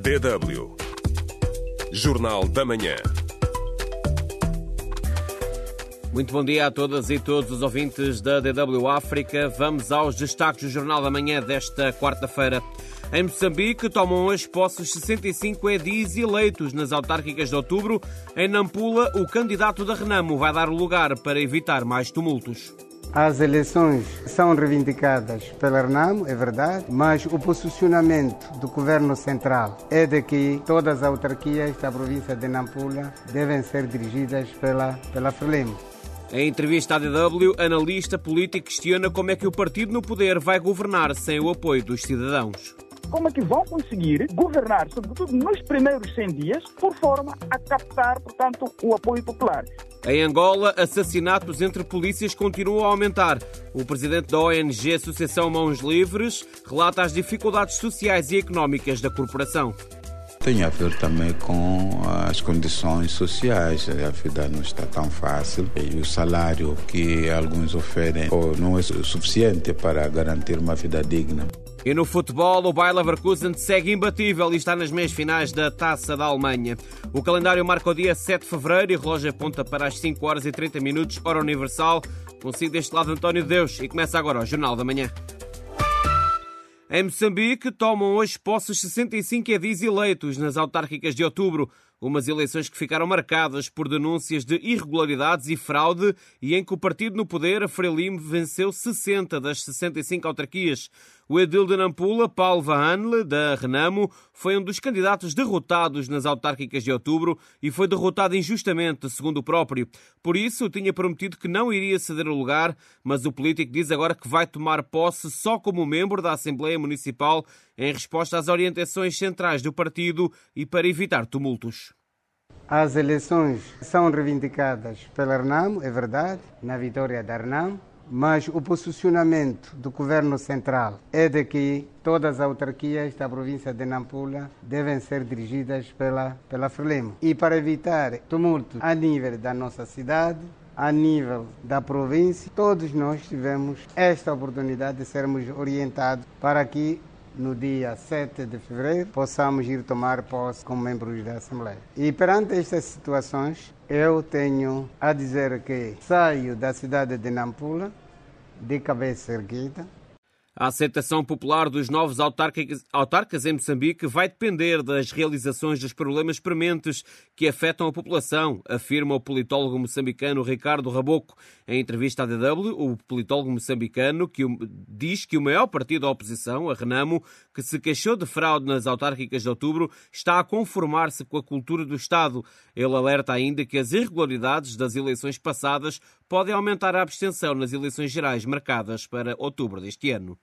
DW Jornal da Manhã. Muito bom dia a todas e todos os ouvintes da DW África. Vamos aos destaques do Jornal da Manhã desta quarta-feira. Em Moçambique, tomam hoje posses 65 edis eleitos nas autárquicas de outubro. Em Nampula, o candidato da Renamo vai dar lugar para evitar mais tumultos. As eleições são reivindicadas pela RNAM, é verdade, mas o posicionamento do governo central é de que todas as autarquias da província de Nampula devem ser dirigidas pela, pela Frelimo. Em entrevista à DW, analista político questiona como é que o partido no poder vai governar sem o apoio dos cidadãos como é que vão conseguir governar, sobretudo nos primeiros 100 dias, por forma a captar, portanto, o apoio popular. Em Angola, assassinatos entre polícias continuam a aumentar. O presidente da ONG Associação Mãos Livres relata as dificuldades sociais e económicas da corporação. Tem a ver também com as condições sociais. A vida não está tão fácil e o salário que alguns oferem não é suficiente para garantir uma vida digna. E no futebol, o Bayer Leverkusen segue imbatível e está nas meias finais da Taça da Alemanha. O calendário marca o dia 7 de fevereiro e o relógio aponta para as 5 horas e 30 minutos, hora universal. Consigo deste lado António Deus e começa agora o Jornal da Manhã. Em Moçambique, tomam hoje posses 65 edis eleitos nas autárquicas de outubro. Umas eleições que ficaram marcadas por denúncias de irregularidades e fraude e em que o partido no poder, a Frelimo, venceu 60 das 65 autarquias. O edil de Nampula, Paulo Vahanle, da Renamo, foi um dos candidatos derrotados nas autárquicas de outubro e foi derrotado injustamente, segundo o próprio. Por isso, tinha prometido que não iria ceder o lugar, mas o político diz agora que vai tomar posse só como membro da Assembleia Municipal em resposta às orientações centrais do partido e para evitar tumultos. As eleições são reivindicadas pela RNAM, é verdade, na vitória da RNAM, mas o posicionamento do governo central é de que todas as autarquias da província de Nampula devem ser dirigidas pela, pela Frelimo. E para evitar tumultos a nível da nossa cidade, a nível da província, todos nós tivemos esta oportunidade de sermos orientados para que no dia 7 de fevereiro possamos ir tomar posse como membros da Assembleia. E perante estas situações, eu tenho a dizer que saio da cidade de Nampula de cabeça erguida, a aceitação popular dos novos autarcas, em Moçambique vai depender das realizações dos problemas prementes que afetam a população, afirma o politólogo moçambicano Ricardo Raboco. Em entrevista à DW, o politólogo moçambicano que diz que o maior partido da oposição, a Renamo, que se queixou de fraude nas autárquicas de outubro, está a conformar-se com a cultura do Estado. Ele alerta ainda que as irregularidades das eleições passadas podem aumentar a abstenção nas eleições gerais marcadas para outubro deste ano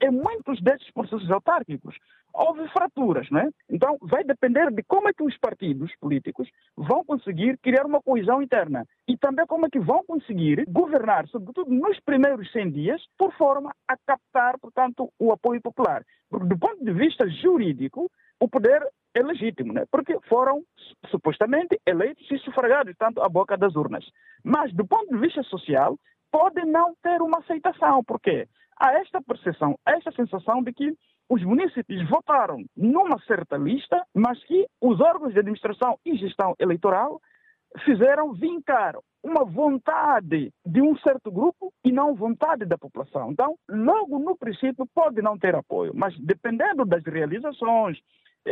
em muitos desses processos autárquicos houve fraturas, não é? Então vai depender de como é que os partidos políticos vão conseguir criar uma coesão interna e também como é que vão conseguir governar, sobretudo nos primeiros 100 dias, por forma a captar, portanto, o apoio popular. Porque do ponto de vista jurídico, o poder é legítimo, né? porque foram supostamente eleitos e sufragados, tanto à boca das urnas. Mas do ponto de vista social, pode não ter uma aceitação. Por quê? Há esta percepção, esta sensação de que os municípios votaram numa certa lista, mas que os órgãos de administração e gestão eleitoral fizeram vincar uma vontade de um certo grupo e não vontade da população. Então, logo no princípio, pode não ter apoio, mas dependendo das realizações,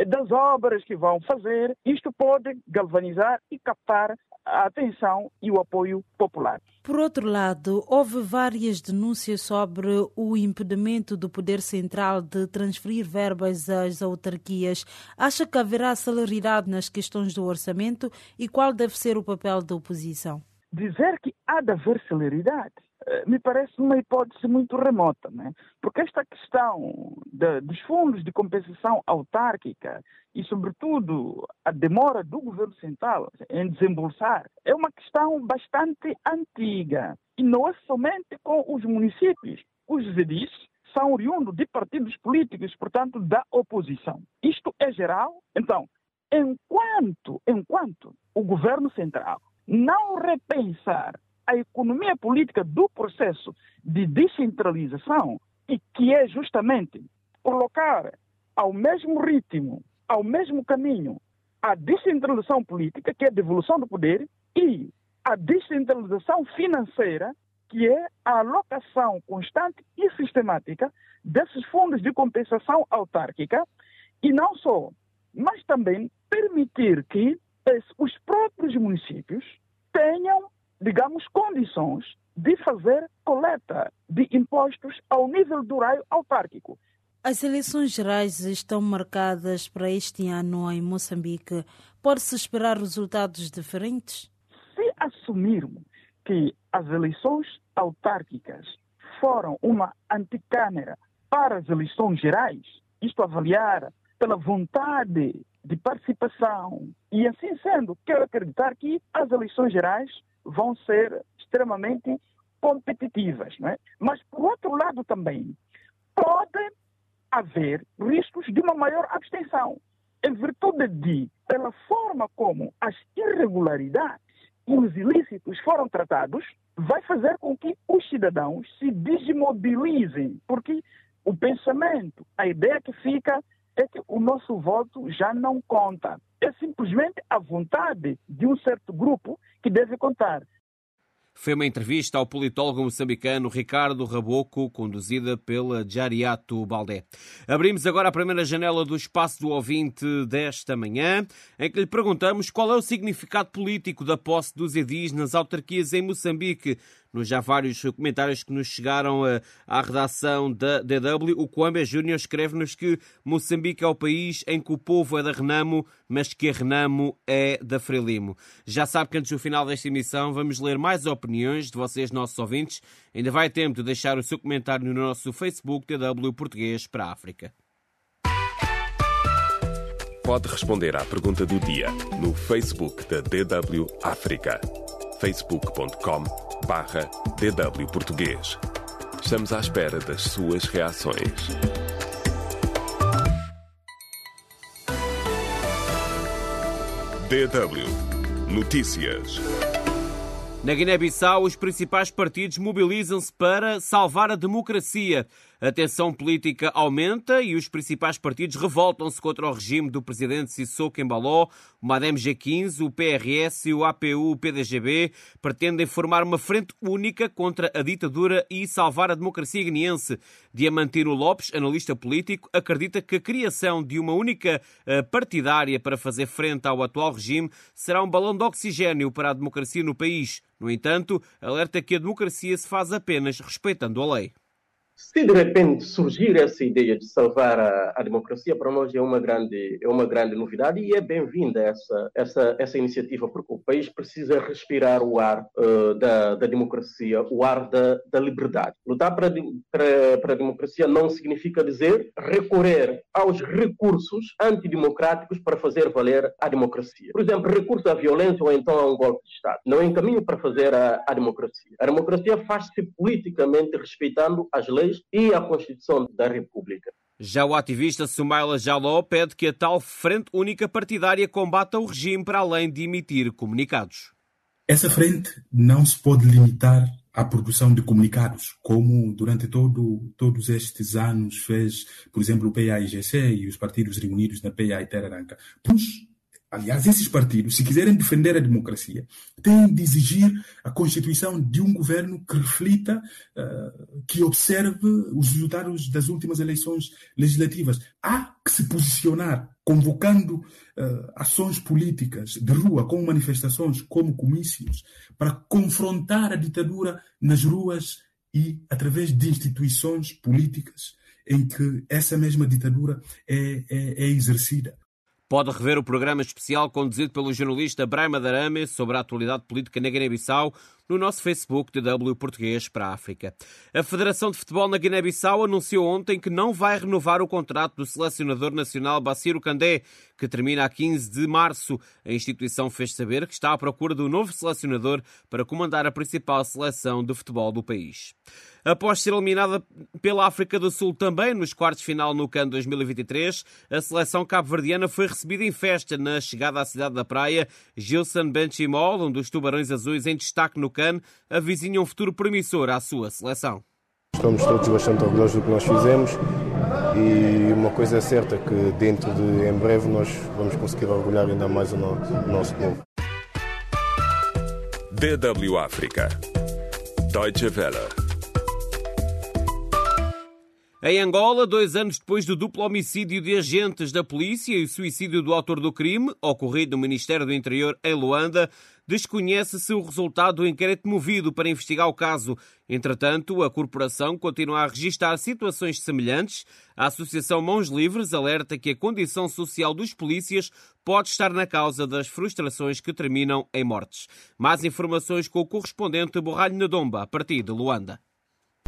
das obras que vão fazer, isto pode galvanizar e captar a atenção e o apoio popular. Por outro lado, houve várias denúncias sobre o impedimento do Poder Central de transferir verbas às autarquias. Acha que haverá celeridade nas questões do orçamento e qual deve ser o papel da oposição? Dizer que há de haver celeridade eh, me parece uma hipótese muito remota, né? porque esta questão de, dos fundos de compensação autárquica e, sobretudo, a demora do governo central em desembolsar é uma questão bastante antiga e não é somente com os municípios. Os VDIs são oriundos de partidos políticos, portanto, da oposição. Isto é geral. Então, enquanto, enquanto o governo central não repensar a economia política do processo de descentralização e que é justamente colocar ao mesmo ritmo ao mesmo caminho a descentralização política, que é a devolução do poder, e a descentralização financeira, que é a alocação constante e sistemática desses fundos de compensação autárquica, e não só, mas também permitir que os próprios municípios tenham, digamos, condições de fazer coleta de impostos ao nível do raio autárquico. As eleições gerais estão marcadas para este ano em Moçambique. Pode-se esperar resultados diferentes? Se assumirmos que as eleições autárquicas foram uma anticâmara para as eleições gerais, isto avaliar pela vontade de participação, e assim sendo, quero acreditar que as eleições gerais vão ser extremamente competitivas. Não é? Mas, por outro lado, também pode haver riscos de uma maior abstenção, em virtude de, pela forma como as irregularidades e os ilícitos foram tratados, vai fazer com que os cidadãos se desmobilizem, porque o pensamento, a ideia que fica é que o nosso voto já não conta. É simplesmente a vontade de um certo grupo que deve contar. Foi uma entrevista ao politólogo moçambicano Ricardo Raboco, conduzida pela Jariato Baldé. Abrimos agora a primeira janela do espaço do ouvinte desta manhã, em que lhe perguntamos qual é o significado político da posse dos edis nas autarquias em Moçambique nos já vários comentários que nos chegaram eh, à redação da DW, o Coambé Júnior escreve-nos que Moçambique é o país em que o povo é da Renamo, mas que a Renamo é da Frelimo. Já sabe que antes do final desta emissão vamos ler mais opiniões de vocês, nossos ouvintes. Ainda vai tempo de deixar o seu comentário no nosso Facebook DW Português para a África. Pode responder à pergunta do dia no Facebook da DW África. facebook.com barra DW Português. Estamos à espera das suas reações. DW Notícias. Na Guiné-Bissau, os principais partidos mobilizam-se para salvar a democracia. A tensão política aumenta e os principais partidos revoltam-se contra o regime do presidente Sissoko Embaló. O MADEM G15, o PRS e o APU-PDGB pretendem formar uma frente única contra a ditadura e salvar a democracia guineense. Diamantino Lopes, analista político, acredita que a criação de uma única eh, partidária para fazer frente ao atual regime será um balão de oxigênio para a democracia no país. No entanto, alerta que a democracia se faz apenas respeitando a lei. Se de repente surgir essa ideia de salvar a, a, democracia, para nós é uma grande, é uma grande novidade e é bem-vinda essa, essa, essa iniciativa, porque o país precisa respirar o ar uh, da, da democracia, o ar da, da liberdade. Lutar para, para, para a democracia não significa dizer recorrer aos recursos antidemocráticos para fazer valer a democracia. Por exemplo, recurso à violência ou então a um golpe de Estado. Não é um caminho para fazer a, a democracia. A democracia faz-se politicamente respeitando as leis leis e a Constituição da República. Já o ativista Sumaila Jaló pede que a tal Frente Única Partidária combata o regime para além de emitir comunicados. Essa frente não se pode limitar à produção de comunicados, como durante todo, todos estes anos fez, por exemplo, o PAIGC e os partidos reunidos na PAI Terranca. Pois Aliás, esses partidos, se quiserem defender a democracia, têm de exigir a constituição de um governo que reflita, uh, que observe os resultados das últimas eleições legislativas. Há que se posicionar, convocando uh, ações políticas de rua, como manifestações, como comícios, para confrontar a ditadura nas ruas e através de instituições políticas em que essa mesma ditadura é, é, é exercida. Pode rever o programa especial conduzido pelo jornalista Brahma Darame sobre a atualidade política na Guiné-Bissau no nosso Facebook de W Português para a África. A Federação de Futebol na Guiné-Bissau anunciou ontem que não vai renovar o contrato do selecionador nacional Bassiro Candé, que termina a 15 de março. A instituição fez saber que está à procura do novo selecionador para comandar a principal seleção de futebol do país. Após ser eliminada pela África do Sul também nos quartos de final no CAN 2023, a seleção cabo-verdiana foi recebida em festa na chegada à cidade da praia. Gilson Benchimol, um dos tubarões azuis em destaque no CAN, avizinha um futuro promissor à sua seleção. Estamos todos bastante orgulhosos do que nós fizemos e uma coisa é certa, que dentro de em breve nós vamos conseguir orgulhar ainda mais o nosso, o nosso povo. DW África. Deutsche Welle. Em Angola, dois anos depois do duplo homicídio de agentes da polícia e o suicídio do autor do crime, ocorrido no Ministério do Interior em Luanda, desconhece-se o resultado do inquérito movido para investigar o caso. Entretanto, a corporação continua a registrar situações semelhantes. A Associação Mãos Livres alerta que a condição social dos polícias pode estar na causa das frustrações que terminam em mortes. Mais informações com o correspondente Borralho Nadomba, a partir de Luanda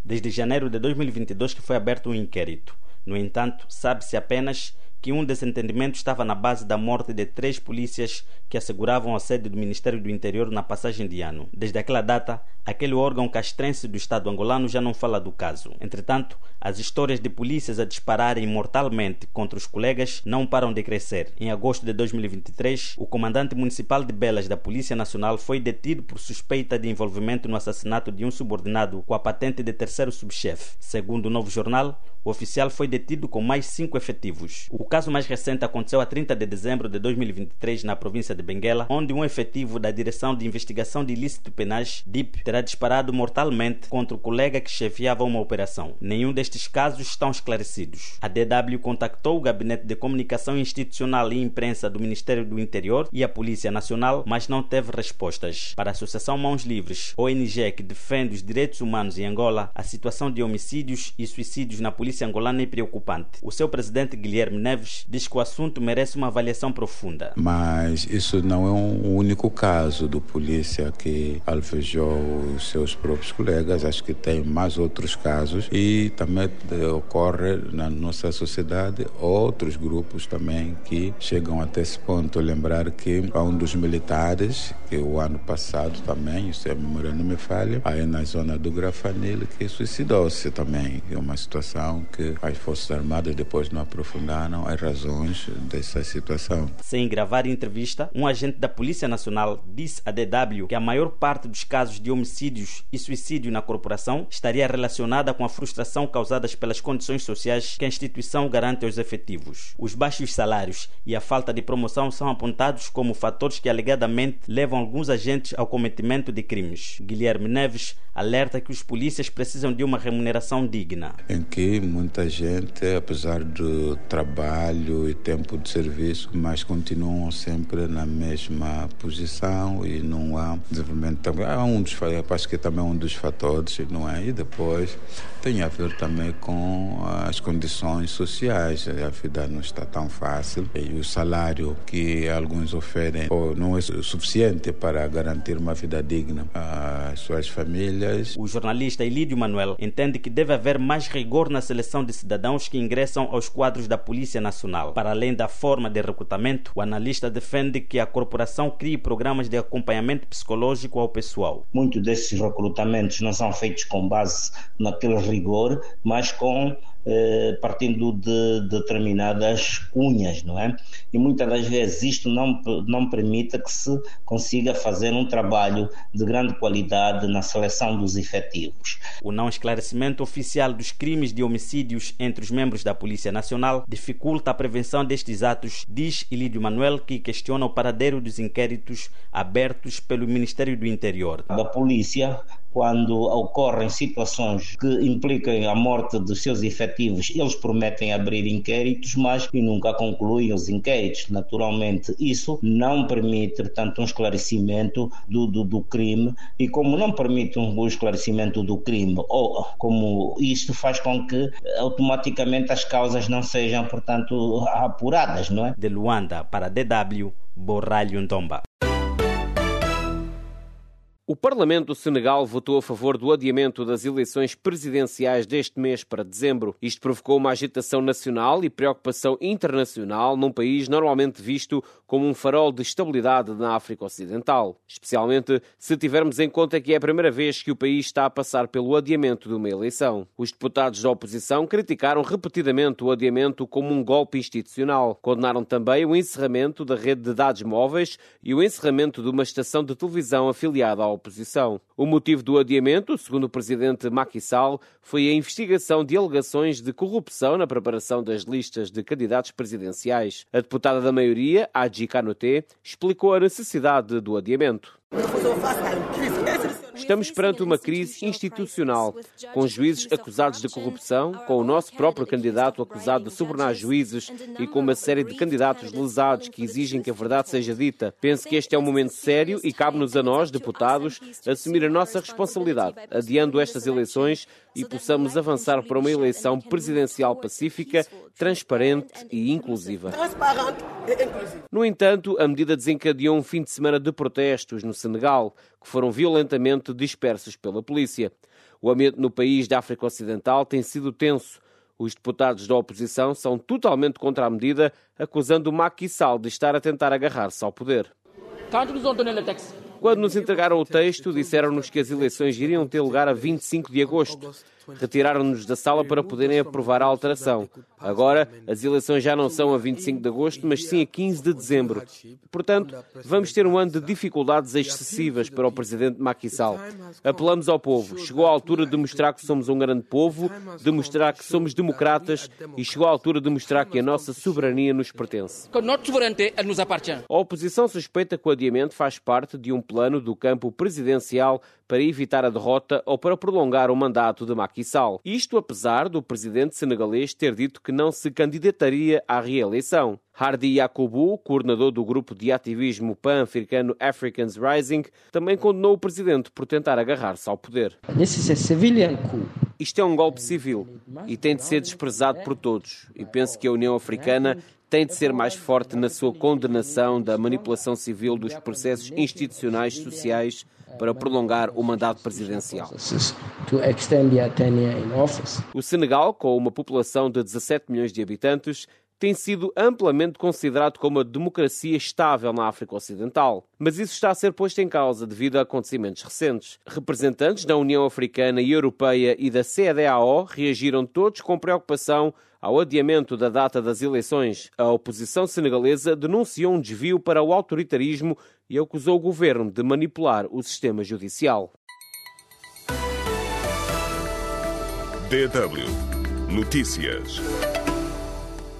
desde janeiro de 2022 que foi aberto um inquérito. No entanto, sabe-se apenas que um desentendimento estava na base da morte de três polícias que asseguravam a sede do Ministério do Interior na passagem de ano. Desde aquela data, aquele órgão castrense do Estado angolano já não fala do caso. Entretanto, as histórias de polícias a dispararem mortalmente contra os colegas não param de crescer. Em agosto de 2023, o comandante municipal de Belas da Polícia Nacional foi detido por suspeita de envolvimento no assassinato de um subordinado com a patente de terceiro subchefe. Segundo o Novo Jornal, o oficial foi detido com mais cinco efetivos. O caso mais recente aconteceu a 30 de dezembro de 2023 na província de Benguela, onde um efetivo da Direção de Investigação de Ilícito Penais, DIP, terá disparado mortalmente contra o colega que chefiava uma operação. Nenhum destes casos estão esclarecidos. A DW contactou o Gabinete de Comunicação Institucional e Imprensa do Ministério do Interior e a Polícia Nacional, mas não teve respostas. Para a Associação Mãos Livres, ONG que defende os direitos humanos em Angola, a situação de homicídios e suicídios na polícia polícia angolana é preocupante. O seu presidente Guilherme Neves diz que o assunto merece uma avaliação profunda. Mas isso não é um único caso do polícia que alvejou os seus próprios colegas. Acho que tem mais outros casos e também ocorre na nossa sociedade outros grupos também que chegam até esse ponto. Lembrar que há um dos militares que o ano passado também, se a memória não me falha, aí na zona do Grafanil, que suicidou-se também. É uma situação que as Forças Armadas depois não aprofundaram as razões dessa situação. Sem gravar entrevista, um agente da Polícia Nacional disse à DW que a maior parte dos casos de homicídios e suicídio na corporação estaria relacionada com a frustração causadas pelas condições sociais que a instituição garante aos efetivos. Os baixos salários e a falta de promoção são apontados como fatores que alegadamente levam alguns agentes ao cometimento de crimes. Guilherme Neves alerta que os polícias precisam de uma remuneração digna. Em que muita gente, apesar do trabalho e tempo de serviço, mas continuam sempre na mesma posição e não há desenvolvimento. Há um dos, acho que também é um dos fatores, não é? E depois tem a ver também com as condições sociais. A vida não está tão fácil e o salário que alguns oferem não é suficiente para garantir uma vida digna às suas famílias. O jornalista Elídio Manuel entende que deve haver mais rigor na seleção de cidadãos que ingressam aos quadros da Polícia Nacional. Para além da forma de recrutamento, o analista defende que a corporação crie programas de acompanhamento psicológico ao pessoal. Muitos desses recrutamentos não são feitos com base naqueles rigor, mas com eh, partindo de, determinadas cunhas, não é? E muitas das vezes isto não, não permite que se consiga fazer um trabalho de grande qualidade na seleção dos efetivos. O não esclarecimento oficial dos crimes de homicídios entre os membros da Polícia Nacional dificulta a prevenção destes atos, diz Ilídio Manuel, que questiona o paradeiro dos inquéritos abertos pelo Ministério do Interior. Da polícia quando ocorrem situações que implicam a morte dos seus efetivos, eles prometem abrir inquéritos, mas e nunca concluem os inquéritos. Naturalmente, isso não permite, portanto, um esclarecimento do, do, do crime, e como não permite um esclarecimento do crime, ou como isto faz com que automaticamente as causas não sejam, portanto, apuradas, não é? De Luanda para DW, Borralho Ndomba. O Parlamento do Senegal votou a favor do adiamento das eleições presidenciais deste mês para dezembro. Isto provocou uma agitação nacional e preocupação internacional num país normalmente visto como um farol de estabilidade na África Ocidental. Especialmente se tivermos em conta que é a primeira vez que o país está a passar pelo adiamento de uma eleição. Os deputados da oposição criticaram repetidamente o adiamento como um golpe institucional. Condenaram também o encerramento da rede de dados móveis e o encerramento de uma estação de televisão afiliada ao oposição. O motivo do adiamento, segundo o presidente Macky Sall, foi a investigação de alegações de corrupção na preparação das listas de candidatos presidenciais. A deputada da maioria, Adji Kanoté, explicou a necessidade do adiamento. Estamos perante uma crise institucional, com juízes acusados de corrupção, com o nosso próprio candidato acusado de subornar juízes e com uma série de candidatos lesados que exigem que a verdade seja dita. Penso que este é um momento sério e cabe-nos a nós, deputados, assumir a nossa responsabilidade, adiando estas eleições e possamos avançar para uma eleição presidencial pacífica, transparente e inclusiva. No entanto, a medida desencadeou um fim de semana de protestos no Senegal, que foram violentamente dispersos pela polícia. O ambiente no país da África Ocidental tem sido tenso. Os deputados da oposição são totalmente contra a medida, acusando o Macky Sall de estar a tentar agarrar-se ao poder. Quando nos entregaram o texto, disseram-nos que as eleições iriam ter lugar a 25 de agosto. Retiraram-nos da sala para poderem aprovar a alteração. Agora, as eleições já não são a 25 de agosto, mas sim a 15 de dezembro. Portanto, vamos ter um ano de dificuldades excessivas para o presidente Macky Sall. Apelamos ao povo. Chegou a altura de mostrar que somos um grande povo, de mostrar que somos democratas e chegou a altura de mostrar que a nossa soberania nos pertence. A oposição suspeita que o adiamento faz parte de um plano do campo presidencial para evitar a derrota ou para prolongar o mandato de Macky Sall. Isto apesar do presidente senegalês ter dito que não se candidataria à reeleição. Hardy Yakubu, coordenador do grupo de ativismo pan-africano Africans Rising, também condenou o presidente por tentar agarrar-se ao poder. Isto é um golpe civil e tem de ser desprezado por todos. E penso que a União Africana tem de ser mais forte na sua condenação da manipulação civil dos processos institucionais sociais para prolongar o mandato presidencial. O Senegal, com uma população de 17 milhões de habitantes, tem sido amplamente considerado como uma democracia estável na África Ocidental. Mas isso está a ser posto em causa devido a acontecimentos recentes. Representantes da União Africana e Europeia e da CEDEAO reagiram todos com preocupação ao adiamento da data das eleições. A oposição senegalesa denunciou um desvio para o autoritarismo e acusou o governo de manipular o sistema judicial. DW Notícias.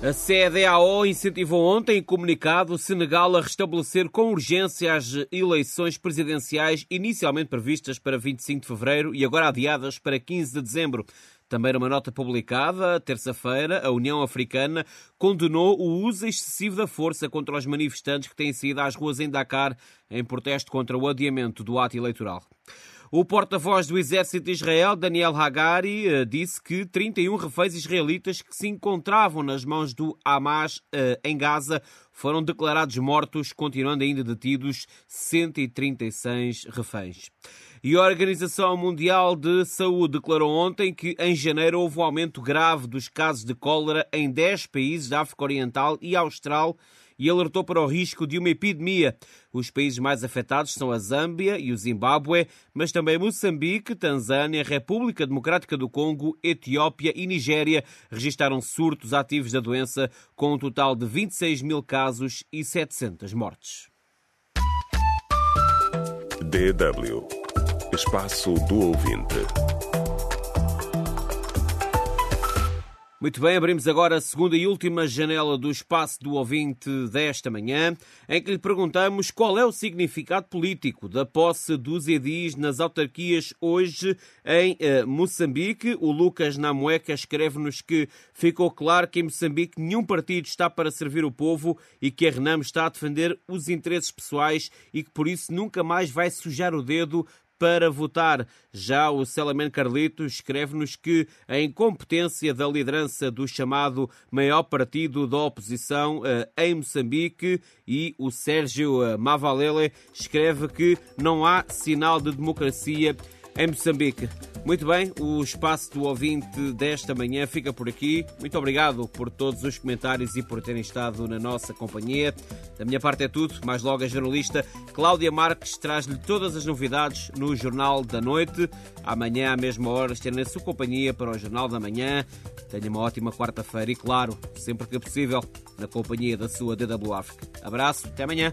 A CEDEAO incentivou ontem em comunicado o Senegal a restabelecer com urgência as eleições presidenciais inicialmente previstas para 25 de fevereiro e agora adiadas para 15 de dezembro. Também numa nota publicada, terça-feira, a União Africana condenou o uso excessivo da força contra os manifestantes que têm saído às ruas em Dakar em protesto contra o adiamento do ato eleitoral. O porta-voz do exército de Israel, Daniel Hagari, eh, disse que 31 reféns israelitas que se encontravam nas mãos do Hamas eh, em Gaza foram declarados mortos, continuando ainda detidos 136 reféns. E a Organização Mundial de Saúde declarou ontem que em janeiro houve um aumento grave dos casos de cólera em 10 países da África Oriental e Austral e alertou para o risco de uma epidemia. Os países mais afetados são a Zâmbia e o Zimbábue, mas também Moçambique, Tanzânia, República Democrática do Congo, Etiópia e Nigéria registaram surtos ativos da doença, com um total de 26 mil casos e 700 mortes. DW Espaço do Ouvinte. Muito bem, abrimos agora a segunda e última janela do espaço do ouvinte desta manhã, em que lhe perguntamos qual é o significado político da posse dos edis nas autarquias hoje em eh, Moçambique. O Lucas Namueca escreve-nos que ficou claro que em Moçambique nenhum partido está para servir o povo e que a Renam está a defender os interesses pessoais e que por isso nunca mais vai sujar o dedo para votar. Já o Celaman Carlito escreve-nos que a incompetência da liderança do chamado maior partido da oposição eh, em Moçambique e o Sérgio eh, Mavalele escreve que não há sinal de democracia em Moçambique. Muito bem, o espaço do ouvinte desta manhã fica por aqui. Muito obrigado por todos os comentários e por terem estado na nossa companhia. Da minha parte é tudo. Mais logo, a jornalista Cláudia Marques traz-lhe todas as novidades no Jornal da Noite. Amanhã, à mesma hora, estarei na sua companhia para o Jornal da Manhã. Tenha uma ótima quarta-feira e, claro, sempre que possível, na companhia da sua DW África. Abraço, até amanhã.